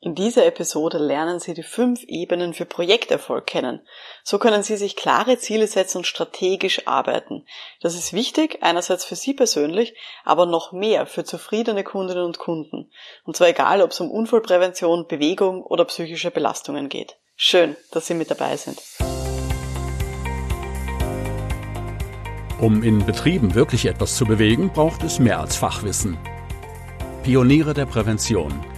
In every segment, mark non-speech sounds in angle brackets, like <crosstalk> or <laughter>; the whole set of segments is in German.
In dieser Episode lernen Sie die fünf Ebenen für Projekterfolg kennen. So können Sie sich klare Ziele setzen und strategisch arbeiten. Das ist wichtig, einerseits für Sie persönlich, aber noch mehr für zufriedene Kundinnen und Kunden. Und zwar egal, ob es um Unfallprävention, Bewegung oder psychische Belastungen geht. Schön, dass Sie mit dabei sind. Um in Betrieben wirklich etwas zu bewegen, braucht es mehr als Fachwissen. Pioniere der Prävention –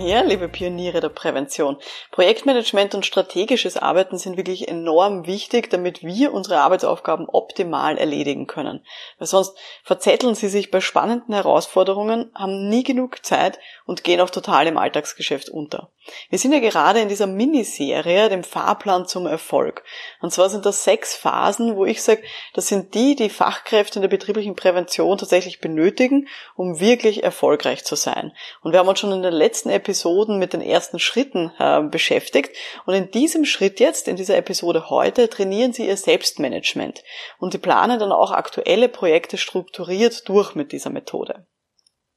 Ja, liebe Pioniere der Prävention. Projektmanagement und strategisches Arbeiten sind wirklich enorm wichtig, damit wir unsere Arbeitsaufgaben optimal erledigen können. Weil sonst verzetteln sie sich bei spannenden Herausforderungen, haben nie genug Zeit und gehen auch total im Alltagsgeschäft unter. Wir sind ja gerade in dieser Miniserie, dem Fahrplan zum Erfolg. Und zwar sind das sechs Phasen, wo ich sage, das sind die, die Fachkräfte in der betrieblichen Prävention tatsächlich benötigen, um wirklich erfolgreich zu sein. Und wir haben uns schon in den letzten Episoden mit den ersten Schritten äh, beschäftigt. Und in diesem Schritt jetzt, in dieser Episode heute, trainieren Sie Ihr Selbstmanagement. Und Sie planen dann auch aktuelle Projekte strukturiert durch mit dieser Methode.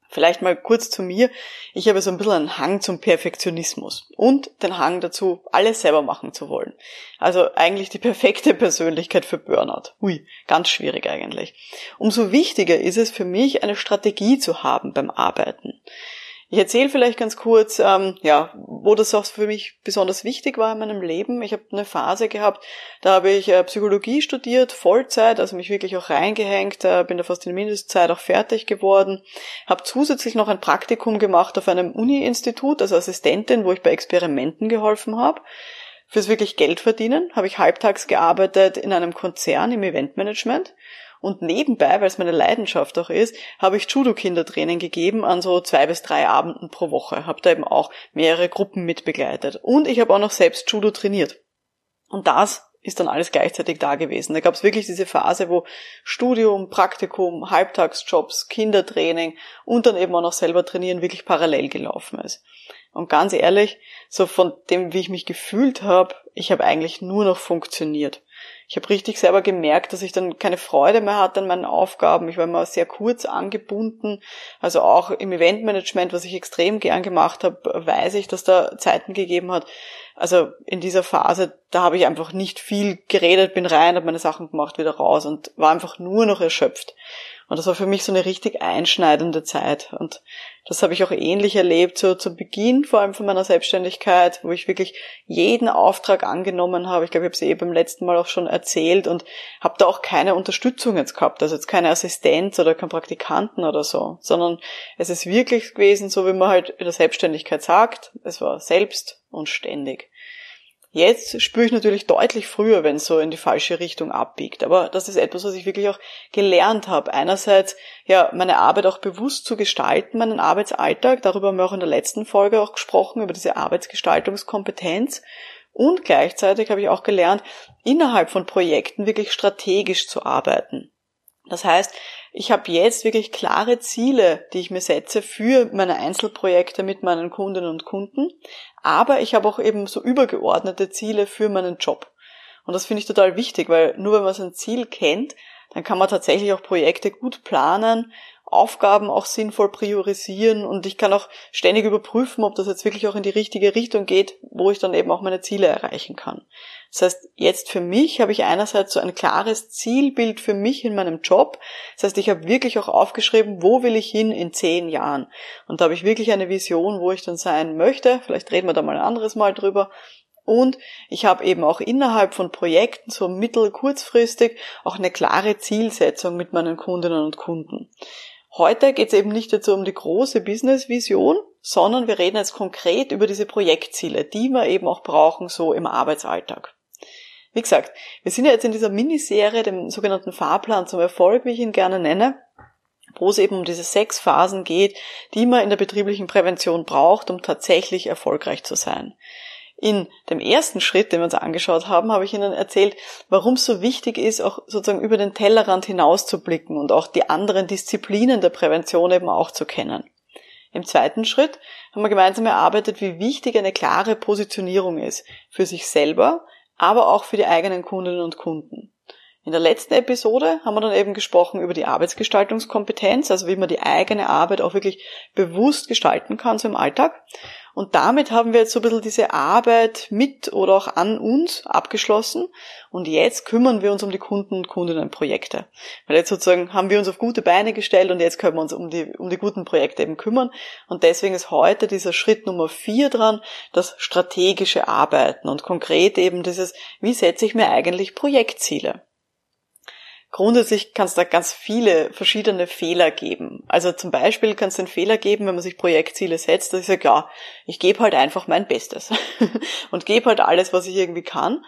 Vielleicht mal kurz zu mir. Ich habe so ein bisschen einen Hang zum Perfektionismus und den Hang dazu, alles selber machen zu wollen. Also eigentlich die perfekte Persönlichkeit für Burnout. Ui, ganz schwierig eigentlich. Umso wichtiger ist es für mich, eine Strategie zu haben beim Arbeiten. Ich erzähle vielleicht ganz kurz, ähm, ja, wo das auch für mich besonders wichtig war in meinem Leben. Ich habe eine Phase gehabt, da habe ich äh, Psychologie studiert, Vollzeit, also mich wirklich auch reingehängt, äh, bin da fast in Mindestzeit auch fertig geworden, habe zusätzlich noch ein Praktikum gemacht auf einem Uni-Institut als Assistentin, wo ich bei Experimenten geholfen habe. Fürs wirklich Geld verdienen habe ich halbtags gearbeitet in einem Konzern im Eventmanagement und nebenbei, weil es meine Leidenschaft auch ist, habe ich Judo-Kindertraining gegeben an so zwei bis drei Abenden pro Woche. Habe da eben auch mehrere Gruppen mitbegleitet. Und ich habe auch noch selbst Judo trainiert. Und das ist dann alles gleichzeitig da gewesen. Da gab es wirklich diese Phase, wo Studium, Praktikum, Halbtagsjobs, Kindertraining und dann eben auch noch selber trainieren wirklich parallel gelaufen ist. Und ganz ehrlich, so von dem, wie ich mich gefühlt habe, ich habe eigentlich nur noch funktioniert ich habe richtig selber gemerkt, dass ich dann keine Freude mehr hatte an meinen Aufgaben. Ich war immer sehr kurz angebunden. Also auch im Eventmanagement, was ich extrem gern gemacht habe, weiß ich, dass da Zeiten gegeben hat. Also in dieser Phase, da habe ich einfach nicht viel geredet, bin rein, habe meine Sachen gemacht, wieder raus und war einfach nur noch erschöpft. Und das war für mich so eine richtig einschneidende Zeit. Und das habe ich auch ähnlich erlebt, so zu Beginn vor allem von meiner Selbstständigkeit, wo ich wirklich jeden Auftrag angenommen habe. Ich glaube, ich habe es eh beim letzten Mal auch schon erzählt und habe da auch keine Unterstützung jetzt gehabt. Also jetzt keine Assistenz oder kein Praktikanten oder so, sondern es ist wirklich gewesen, so wie man halt in der Selbstständigkeit sagt, es war selbst und ständig. Jetzt spüre ich natürlich deutlich früher, wenn es so in die falsche Richtung abbiegt. Aber das ist etwas, was ich wirklich auch gelernt habe. Einerseits, ja, meine Arbeit auch bewusst zu gestalten, meinen Arbeitsalltag. Darüber haben wir auch in der letzten Folge auch gesprochen, über diese Arbeitsgestaltungskompetenz. Und gleichzeitig habe ich auch gelernt, innerhalb von Projekten wirklich strategisch zu arbeiten. Das heißt, ich habe jetzt wirklich klare Ziele, die ich mir setze für meine Einzelprojekte mit meinen Kundinnen und Kunden, aber ich habe auch eben so übergeordnete Ziele für meinen Job. Und das finde ich total wichtig, weil nur wenn man sein Ziel kennt, dann kann man tatsächlich auch Projekte gut planen, Aufgaben auch sinnvoll priorisieren und ich kann auch ständig überprüfen, ob das jetzt wirklich auch in die richtige Richtung geht, wo ich dann eben auch meine Ziele erreichen kann. Das heißt, jetzt für mich habe ich einerseits so ein klares Zielbild für mich in meinem Job. Das heißt, ich habe wirklich auch aufgeschrieben, wo will ich hin in zehn Jahren. Und da habe ich wirklich eine Vision, wo ich dann sein möchte. Vielleicht reden wir da mal ein anderes Mal drüber. Und ich habe eben auch innerhalb von Projekten, so mittel-, kurzfristig, auch eine klare Zielsetzung mit meinen Kundinnen und Kunden. Heute geht es eben nicht jetzt um die große Business-Vision, sondern wir reden jetzt konkret über diese Projektziele, die wir eben auch brauchen, so im Arbeitsalltag. Wie gesagt, wir sind ja jetzt in dieser Miniserie, dem sogenannten Fahrplan zum Erfolg, wie ich ihn gerne nenne, wo es eben um diese sechs Phasen geht, die man in der betrieblichen Prävention braucht, um tatsächlich erfolgreich zu sein. In dem ersten Schritt, den wir uns angeschaut haben, habe ich Ihnen erzählt, warum es so wichtig ist, auch sozusagen über den Tellerrand hinaus zu blicken und auch die anderen Disziplinen der Prävention eben auch zu kennen. Im zweiten Schritt haben wir gemeinsam erarbeitet, wie wichtig eine klare Positionierung ist für sich selber, aber auch für die eigenen Kundinnen und Kunden. In der letzten Episode haben wir dann eben gesprochen über die Arbeitsgestaltungskompetenz, also wie man die eigene Arbeit auch wirklich bewusst gestalten kann so im Alltag. Und damit haben wir jetzt so ein bisschen diese Arbeit mit oder auch an uns abgeschlossen. Und jetzt kümmern wir uns um die Kunden und Kundinnenprojekte. Weil jetzt sozusagen haben wir uns auf gute Beine gestellt und jetzt können wir uns um die, um die guten Projekte eben kümmern. Und deswegen ist heute dieser Schritt Nummer vier dran, das strategische Arbeiten und konkret eben dieses, wie setze ich mir eigentlich Projektziele? Grundsätzlich kann es da ganz viele verschiedene Fehler geben. Also zum Beispiel kann es den Fehler geben, wenn man sich Projektziele setzt, dass ich sage, ja, ich gebe halt einfach mein Bestes <laughs> und gebe halt alles, was ich irgendwie kann.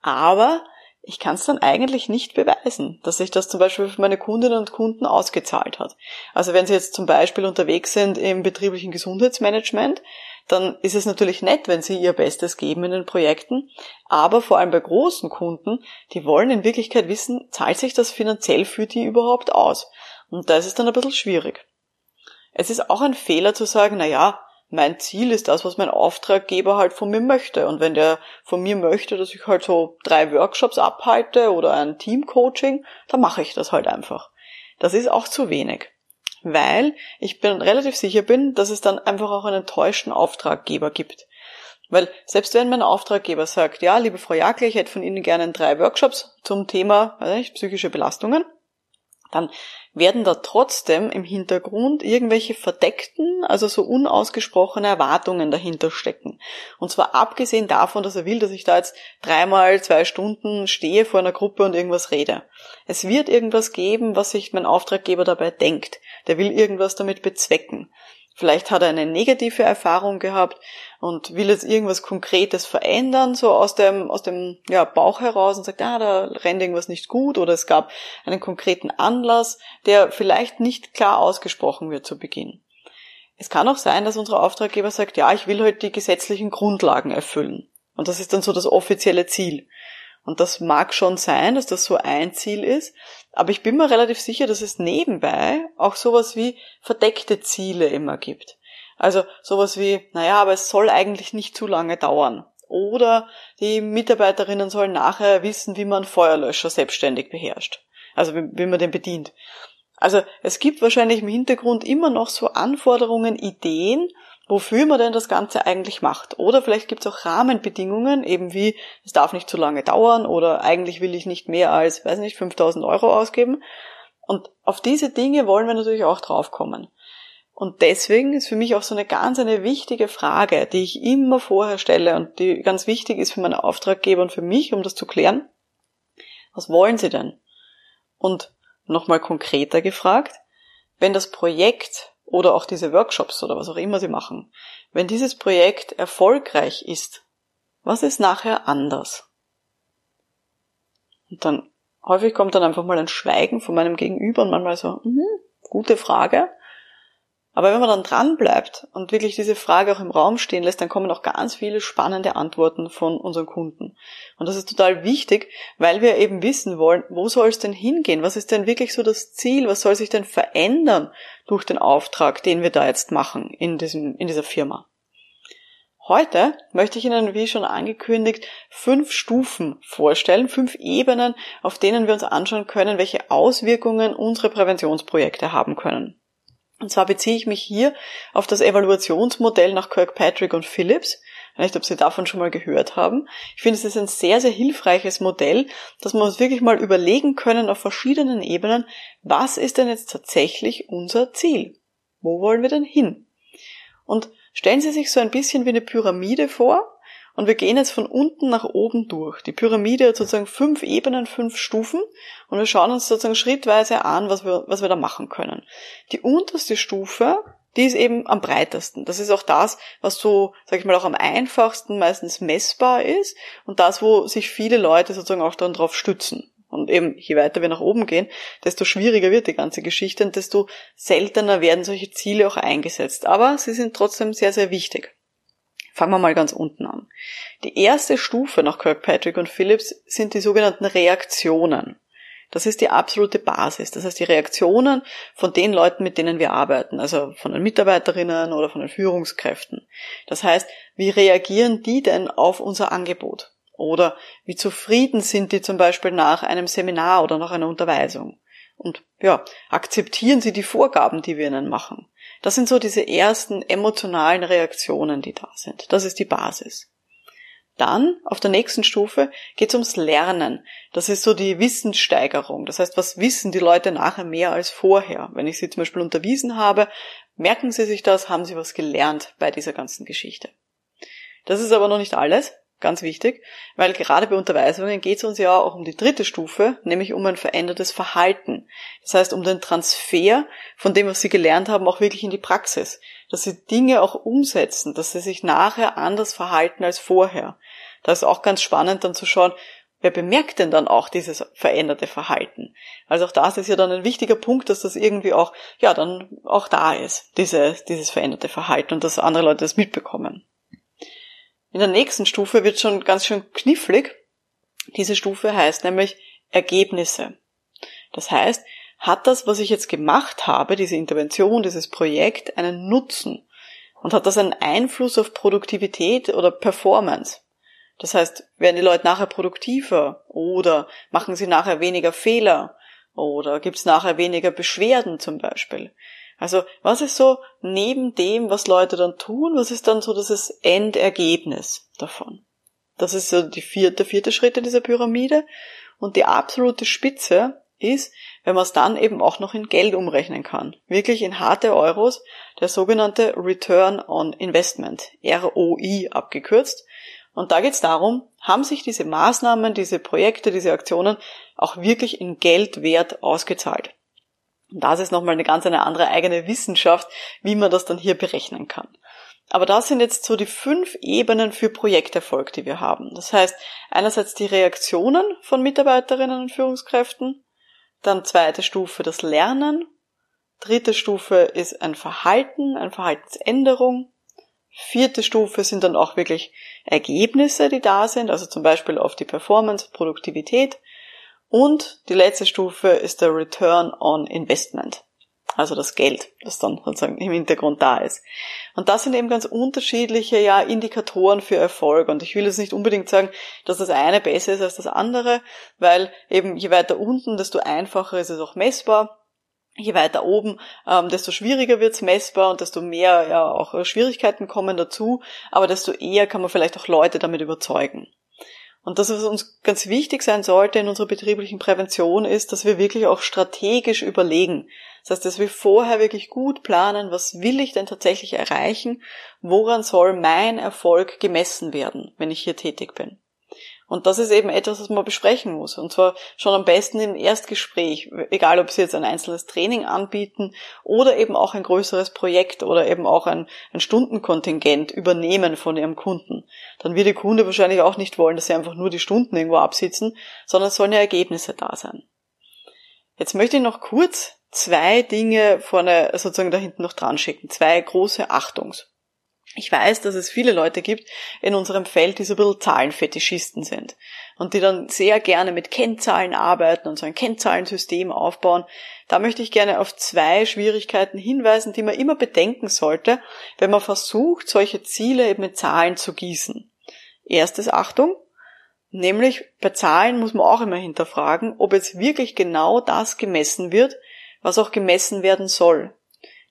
Aber ich kann es dann eigentlich nicht beweisen, dass sich das zum Beispiel für meine Kundinnen und Kunden ausgezahlt hat. Also wenn Sie jetzt zum Beispiel unterwegs sind im betrieblichen Gesundheitsmanagement, dann ist es natürlich nett, wenn sie ihr Bestes geben in den Projekten. Aber vor allem bei großen Kunden, die wollen in Wirklichkeit wissen, zahlt sich das finanziell für die überhaupt aus? Und da ist es dann ein bisschen schwierig. Es ist auch ein Fehler zu sagen, na ja, mein Ziel ist das, was mein Auftraggeber halt von mir möchte. Und wenn der von mir möchte, dass ich halt so drei Workshops abhalte oder ein Teamcoaching, dann mache ich das halt einfach. Das ist auch zu wenig weil ich bin relativ sicher bin, dass es dann einfach auch einen enttäuschten Auftraggeber gibt. Weil selbst wenn mein Auftraggeber sagt, ja, liebe Frau Jakle, ich hätte von Ihnen gerne drei Workshops zum Thema weiß nicht, psychische Belastungen, dann werden da trotzdem im Hintergrund irgendwelche verdeckten, also so unausgesprochene Erwartungen dahinter stecken. Und zwar abgesehen davon, dass er will, dass ich da jetzt dreimal zwei Stunden stehe vor einer Gruppe und irgendwas rede. Es wird irgendwas geben, was sich mein Auftraggeber dabei denkt. Der will irgendwas damit bezwecken. Vielleicht hat er eine negative Erfahrung gehabt und will jetzt irgendwas Konkretes verändern, so aus dem, aus dem ja, Bauch heraus und sagt, ah, da rennt irgendwas nicht gut oder es gab einen konkreten Anlass, der vielleicht nicht klar ausgesprochen wird zu Beginn. Es kann auch sein, dass unser Auftraggeber sagt, ja, ich will halt die gesetzlichen Grundlagen erfüllen. Und das ist dann so das offizielle Ziel. Und das mag schon sein, dass das so ein Ziel ist, aber ich bin mir relativ sicher, dass es nebenbei auch sowas wie verdeckte Ziele immer gibt. Also sowas wie, naja, aber es soll eigentlich nicht zu lange dauern. Oder die Mitarbeiterinnen sollen nachher wissen, wie man Feuerlöscher selbstständig beherrscht. Also wie, man den bedient. Also es gibt wahrscheinlich im Hintergrund immer noch so Anforderungen, Ideen, wofür man denn das Ganze eigentlich macht. Oder vielleicht gibt es auch Rahmenbedingungen, eben wie, es darf nicht zu lange dauern oder eigentlich will ich nicht mehr als, weiß nicht, 5000 Euro ausgeben. Und auf diese Dinge wollen wir natürlich auch draufkommen. Und deswegen ist für mich auch so eine ganz eine wichtige Frage, die ich immer vorher stelle und die ganz wichtig ist für meine Auftraggeber und für mich, um das zu klären. Was wollen Sie denn? Und nochmal konkreter gefragt, wenn das Projekt oder auch diese Workshops oder was auch immer sie machen, wenn dieses Projekt erfolgreich ist, was ist nachher anders? Und dann häufig kommt dann einfach mal ein Schweigen von meinem Gegenüber und manchmal so, mh, gute Frage. Aber wenn man dann dran bleibt und wirklich diese Frage auch im Raum stehen lässt, dann kommen auch ganz viele spannende Antworten von unseren Kunden. Und das ist total wichtig, weil wir eben wissen wollen, wo soll es denn hingehen? Was ist denn wirklich so das Ziel? Was soll sich denn verändern durch den Auftrag, den wir da jetzt machen in diesem, in dieser Firma? Heute möchte ich Ihnen, wie schon angekündigt, fünf Stufen vorstellen, fünf Ebenen, auf denen wir uns anschauen können, welche Auswirkungen unsere Präventionsprojekte haben können. Und zwar beziehe ich mich hier auf das Evaluationsmodell nach Kirkpatrick und Phillips. Ich weiß nicht, ob Sie davon schon mal gehört haben. Ich finde, es ist ein sehr, sehr hilfreiches Modell, dass wir uns wirklich mal überlegen können auf verschiedenen Ebenen, was ist denn jetzt tatsächlich unser Ziel? Wo wollen wir denn hin? Und stellen Sie sich so ein bisschen wie eine Pyramide vor, und wir gehen jetzt von unten nach oben durch. Die Pyramide hat sozusagen fünf Ebenen, fünf Stufen und wir schauen uns sozusagen schrittweise an, was wir, was wir da machen können. Die unterste Stufe, die ist eben am breitesten. Das ist auch das, was so, sag ich mal, auch am einfachsten meistens messbar ist und das, wo sich viele Leute sozusagen auch dann drauf stützen. Und eben, je weiter wir nach oben gehen, desto schwieriger wird die ganze Geschichte und desto seltener werden solche Ziele auch eingesetzt. Aber sie sind trotzdem sehr, sehr wichtig. Fangen wir mal ganz unten an. Die erste Stufe nach Kirkpatrick und Phillips sind die sogenannten Reaktionen. Das ist die absolute Basis. Das heißt, die Reaktionen von den Leuten, mit denen wir arbeiten, also von den Mitarbeiterinnen oder von den Führungskräften. Das heißt, wie reagieren die denn auf unser Angebot? Oder wie zufrieden sind die zum Beispiel nach einem Seminar oder nach einer Unterweisung? Und ja, akzeptieren sie die Vorgaben, die wir ihnen machen? Das sind so diese ersten emotionalen Reaktionen, die da sind. Das ist die Basis. Dann, auf der nächsten Stufe, geht es ums Lernen. Das ist so die Wissenssteigerung. Das heißt, was wissen die Leute nachher mehr als vorher? Wenn ich sie zum Beispiel unterwiesen habe, merken sie sich das, haben sie was gelernt bei dieser ganzen Geschichte. Das ist aber noch nicht alles. Ganz wichtig, weil gerade bei Unterweisungen geht es uns ja auch um die dritte Stufe, nämlich um ein verändertes Verhalten. Das heißt, um den Transfer von dem, was Sie gelernt haben, auch wirklich in die Praxis. Dass Sie Dinge auch umsetzen, dass Sie sich nachher anders verhalten als vorher. Da ist auch ganz spannend dann zu schauen, wer bemerkt denn dann auch dieses veränderte Verhalten? Also auch das ist ja dann ein wichtiger Punkt, dass das irgendwie auch, ja, dann auch da ist, diese, dieses veränderte Verhalten und dass andere Leute das mitbekommen. In der nächsten Stufe wird schon ganz schön knifflig. Diese Stufe heißt nämlich Ergebnisse. Das heißt, hat das, was ich jetzt gemacht habe, diese Intervention, dieses Projekt, einen Nutzen? Und hat das einen Einfluss auf Produktivität oder Performance? Das heißt, werden die Leute nachher produktiver oder machen sie nachher weniger Fehler oder gibt es nachher weniger Beschwerden zum Beispiel? Also was ist so neben dem, was Leute dann tun, was ist dann so das Endergebnis davon? Das ist so die vierte, der vierte Schritt in dieser Pyramide. Und die absolute Spitze ist, wenn man es dann eben auch noch in Geld umrechnen kann. Wirklich in harte Euros, der sogenannte Return on Investment, ROI abgekürzt. Und da geht es darum, haben sich diese Maßnahmen, diese Projekte, diese Aktionen auch wirklich in Geldwert ausgezahlt. Und das ist nochmal eine ganz eine andere eigene Wissenschaft, wie man das dann hier berechnen kann. Aber das sind jetzt so die fünf Ebenen für Projekterfolg, die wir haben. Das heißt, einerseits die Reaktionen von Mitarbeiterinnen und Führungskräften, dann zweite Stufe das Lernen, dritte Stufe ist ein Verhalten, eine Verhaltensänderung, vierte Stufe sind dann auch wirklich Ergebnisse, die da sind, also zum Beispiel auf die Performance, Produktivität, und die letzte Stufe ist der Return on Investment. Also das Geld, das dann sozusagen im Hintergrund da ist. Und das sind eben ganz unterschiedliche ja, Indikatoren für Erfolg. Und ich will jetzt nicht unbedingt sagen, dass das eine besser ist als das andere, weil eben je weiter unten, desto einfacher ist es auch messbar. Je weiter oben, ähm, desto schwieriger wird's messbar und desto mehr ja auch Schwierigkeiten kommen dazu, aber desto eher kann man vielleicht auch Leute damit überzeugen. Und das, was uns ganz wichtig sein sollte in unserer betrieblichen Prävention, ist, dass wir wirklich auch strategisch überlegen. Das heißt, dass wir vorher wirklich gut planen, was will ich denn tatsächlich erreichen, woran soll mein Erfolg gemessen werden, wenn ich hier tätig bin. Und das ist eben etwas, was man besprechen muss. Und zwar schon am besten im Erstgespräch, egal ob Sie jetzt ein einzelnes Training anbieten oder eben auch ein größeres Projekt oder eben auch ein, ein Stundenkontingent übernehmen von Ihrem Kunden. Dann wird der Kunde wahrscheinlich auch nicht wollen, dass Sie einfach nur die Stunden irgendwo absitzen, sondern es sollen ja Ergebnisse da sein. Jetzt möchte ich noch kurz zwei Dinge vorne sozusagen da hinten noch dran schicken. Zwei große Achtungs. Ich weiß, dass es viele Leute gibt in unserem Feld, die so ein bisschen Zahlenfetischisten sind und die dann sehr gerne mit Kennzahlen arbeiten und so ein Kennzahlensystem aufbauen. Da möchte ich gerne auf zwei Schwierigkeiten hinweisen, die man immer bedenken sollte, wenn man versucht, solche Ziele eben mit Zahlen zu gießen. Erstes Achtung, nämlich bei Zahlen muss man auch immer hinterfragen, ob jetzt wirklich genau das gemessen wird, was auch gemessen werden soll.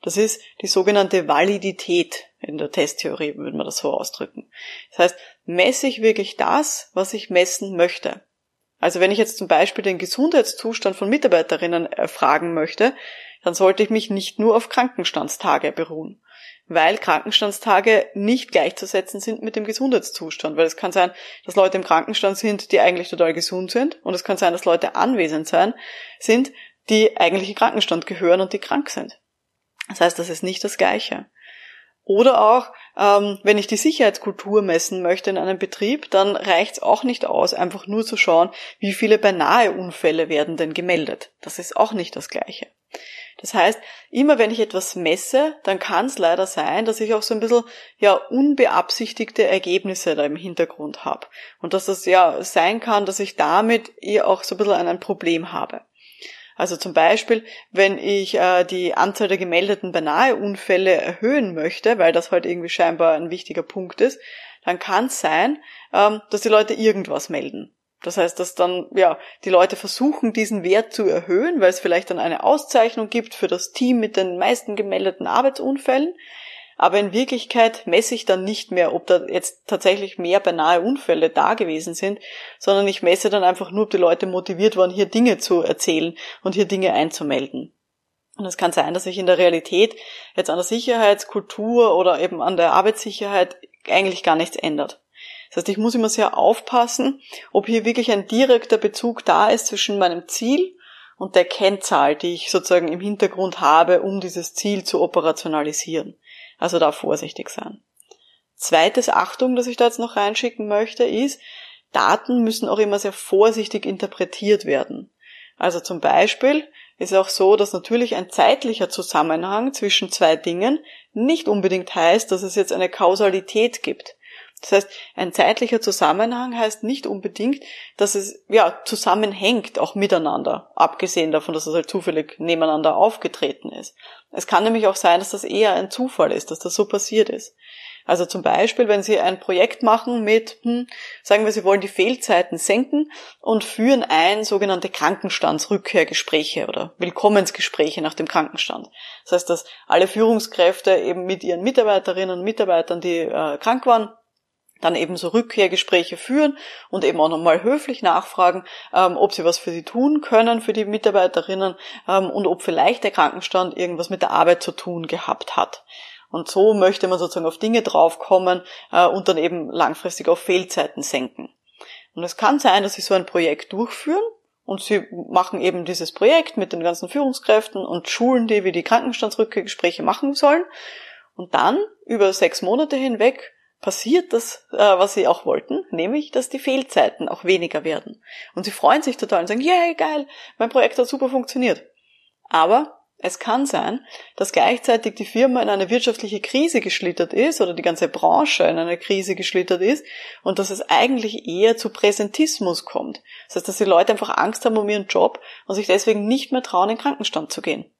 Das ist die sogenannte Validität in der Testtheorie würde man das so ausdrücken. Das heißt, messe ich wirklich das, was ich messen möchte? Also wenn ich jetzt zum Beispiel den Gesundheitszustand von Mitarbeiterinnen erfragen möchte, dann sollte ich mich nicht nur auf Krankenstandstage beruhen, weil Krankenstandstage nicht gleichzusetzen sind mit dem Gesundheitszustand, weil es kann sein, dass Leute im Krankenstand sind, die eigentlich total gesund sind, und es kann sein, dass Leute anwesend sein sind, die eigentlich in Krankenstand gehören und die krank sind. Das heißt, das ist nicht das Gleiche. Oder auch, ähm, wenn ich die Sicherheitskultur messen möchte in einem Betrieb, dann reicht es auch nicht aus, einfach nur zu schauen, wie viele beinahe Unfälle werden denn gemeldet. Das ist auch nicht das Gleiche. Das heißt, immer wenn ich etwas messe, dann kann es leider sein, dass ich auch so ein bisschen ja unbeabsichtigte Ergebnisse da im Hintergrund habe. Und dass das ja sein kann, dass ich damit eher auch so ein bisschen ein Problem habe. Also zum Beispiel, wenn ich äh, die Anzahl der gemeldeten Beinahe-Unfälle erhöhen möchte, weil das halt irgendwie scheinbar ein wichtiger Punkt ist, dann kann es sein, ähm, dass die Leute irgendwas melden. Das heißt, dass dann, ja, die Leute versuchen, diesen Wert zu erhöhen, weil es vielleicht dann eine Auszeichnung gibt für das Team mit den meisten gemeldeten Arbeitsunfällen. Aber in Wirklichkeit messe ich dann nicht mehr, ob da jetzt tatsächlich mehr beinahe Unfälle da gewesen sind, sondern ich messe dann einfach nur, ob die Leute motiviert waren, hier Dinge zu erzählen und hier Dinge einzumelden. Und es kann sein, dass sich in der Realität jetzt an der Sicherheitskultur oder eben an der Arbeitssicherheit eigentlich gar nichts ändert. Das heißt, ich muss immer sehr aufpassen, ob hier wirklich ein direkter Bezug da ist zwischen meinem Ziel und der Kennzahl, die ich sozusagen im Hintergrund habe, um dieses Ziel zu operationalisieren. Also da vorsichtig sein. Zweites Achtung, das ich da jetzt noch reinschicken möchte, ist, Daten müssen auch immer sehr vorsichtig interpretiert werden. Also zum Beispiel ist auch so, dass natürlich ein zeitlicher Zusammenhang zwischen zwei Dingen nicht unbedingt heißt, dass es jetzt eine Kausalität gibt. Das heißt, ein zeitlicher Zusammenhang heißt nicht unbedingt, dass es ja zusammenhängt, auch miteinander, abgesehen davon, dass es halt zufällig nebeneinander aufgetreten ist. Es kann nämlich auch sein, dass das eher ein Zufall ist, dass das so passiert ist. Also zum Beispiel, wenn Sie ein Projekt machen mit, hm, sagen wir, Sie wollen die Fehlzeiten senken und führen ein sogenannte Krankenstandsrückkehrgespräche oder Willkommensgespräche nach dem Krankenstand. Das heißt, dass alle Führungskräfte eben mit ihren Mitarbeiterinnen und Mitarbeitern, die äh, krank waren, dann eben so Rückkehrgespräche führen und eben auch nochmal höflich nachfragen, ähm, ob sie was für sie tun können, für die Mitarbeiterinnen ähm, und ob vielleicht der Krankenstand irgendwas mit der Arbeit zu tun gehabt hat. Und so möchte man sozusagen auf Dinge draufkommen äh, und dann eben langfristig auf Fehlzeiten senken. Und es kann sein, dass sie so ein Projekt durchführen und sie machen eben dieses Projekt mit den ganzen Führungskräften und schulen die, wie die Krankenstandsrückkehrgespräche machen sollen. Und dann über sechs Monate hinweg passiert das, äh, was sie auch wollten, nämlich, dass die Fehlzeiten auch weniger werden. Und sie freuen sich total und sagen, yay, geil, mein Projekt hat super funktioniert. Aber es kann sein, dass gleichzeitig die Firma in eine wirtschaftliche Krise geschlittert ist oder die ganze Branche in eine Krise geschlittert ist und dass es eigentlich eher zu Präsentismus kommt. Das heißt, dass die Leute einfach Angst haben um ihren Job und sich deswegen nicht mehr trauen, in den Krankenstand zu gehen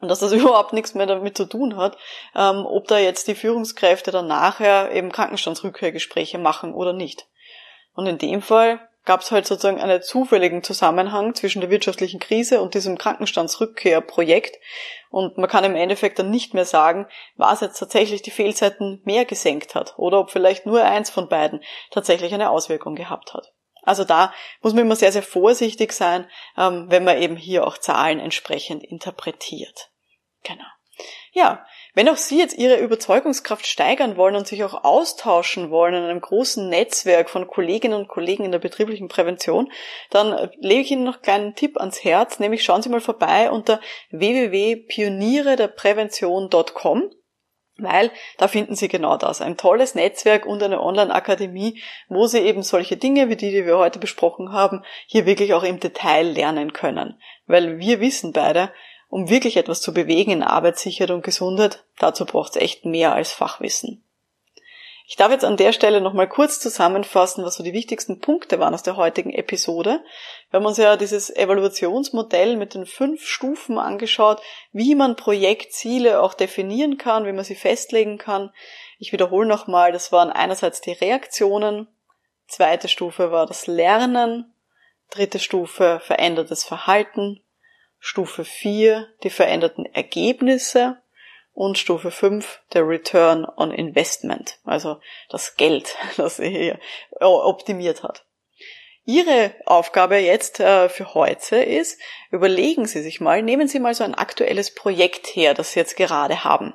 und dass das <laughs> überhaupt nichts mehr damit zu tun hat, ähm, ob da jetzt die Führungskräfte dann nachher eben Krankenstandsrückkehrgespräche machen oder nicht. Und in dem Fall gab es halt sozusagen einen zufälligen Zusammenhang zwischen der wirtschaftlichen Krise und diesem Krankenstandsrückkehrprojekt. Und man kann im Endeffekt dann nicht mehr sagen, was jetzt tatsächlich die Fehlzeiten mehr gesenkt hat oder ob vielleicht nur eins von beiden tatsächlich eine Auswirkung gehabt hat. Also da muss man immer sehr, sehr vorsichtig sein, ähm, wenn man eben hier auch Zahlen entsprechend interpretiert. Genau. Ja, wenn auch Sie jetzt Ihre Überzeugungskraft steigern wollen und sich auch austauschen wollen in einem großen Netzwerk von Kolleginnen und Kollegen in der betrieblichen Prävention, dann lege ich Ihnen noch einen kleinen Tipp ans Herz, nämlich schauen Sie mal vorbei unter www.pioniere-der-prävention.com weil da finden Sie genau das. Ein tolles Netzwerk und eine Online-Akademie, wo Sie eben solche Dinge wie die, die wir heute besprochen haben, hier wirklich auch im Detail lernen können. Weil wir wissen beide, um wirklich etwas zu bewegen in Arbeitssicherheit und Gesundheit, dazu braucht es echt mehr als Fachwissen. Ich darf jetzt an der Stelle nochmal kurz zusammenfassen, was so die wichtigsten Punkte waren aus der heutigen Episode. Wir haben uns ja dieses Evaluationsmodell mit den fünf Stufen angeschaut, wie man Projektziele auch definieren kann, wie man sie festlegen kann. Ich wiederhole nochmal, das waren einerseits die Reaktionen, zweite Stufe war das Lernen, dritte Stufe verändertes Verhalten, Stufe 4 die veränderten Ergebnisse und Stufe 5 der Return on Investment, also das Geld, <laughs> das er hier optimiert hat. Ihre Aufgabe jetzt äh, für heute ist, überlegen Sie sich mal, nehmen Sie mal so ein aktuelles Projekt her, das Sie jetzt gerade haben.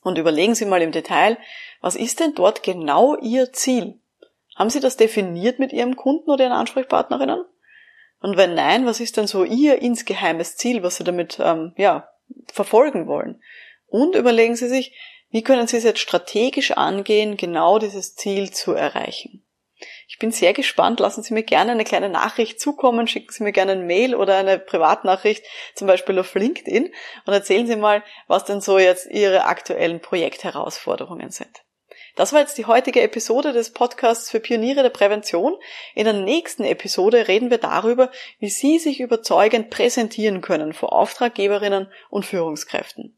Und überlegen Sie mal im Detail, was ist denn dort genau Ihr Ziel? Haben Sie das definiert mit Ihrem Kunden oder Ihren Ansprechpartnerinnen? Und wenn nein, was ist denn so Ihr insgeheimes Ziel, was Sie damit ähm, ja, verfolgen wollen? Und überlegen Sie sich, wie können Sie es jetzt strategisch angehen, genau dieses Ziel zu erreichen? Ich bin sehr gespannt. Lassen Sie mir gerne eine kleine Nachricht zukommen. Schicken Sie mir gerne ein Mail oder eine Privatnachricht, zum Beispiel auf LinkedIn, und erzählen Sie mal, was denn so jetzt Ihre aktuellen Projektherausforderungen sind. Das war jetzt die heutige Episode des Podcasts für Pioniere der Prävention. In der nächsten Episode reden wir darüber, wie Sie sich überzeugend präsentieren können vor Auftraggeberinnen und Führungskräften.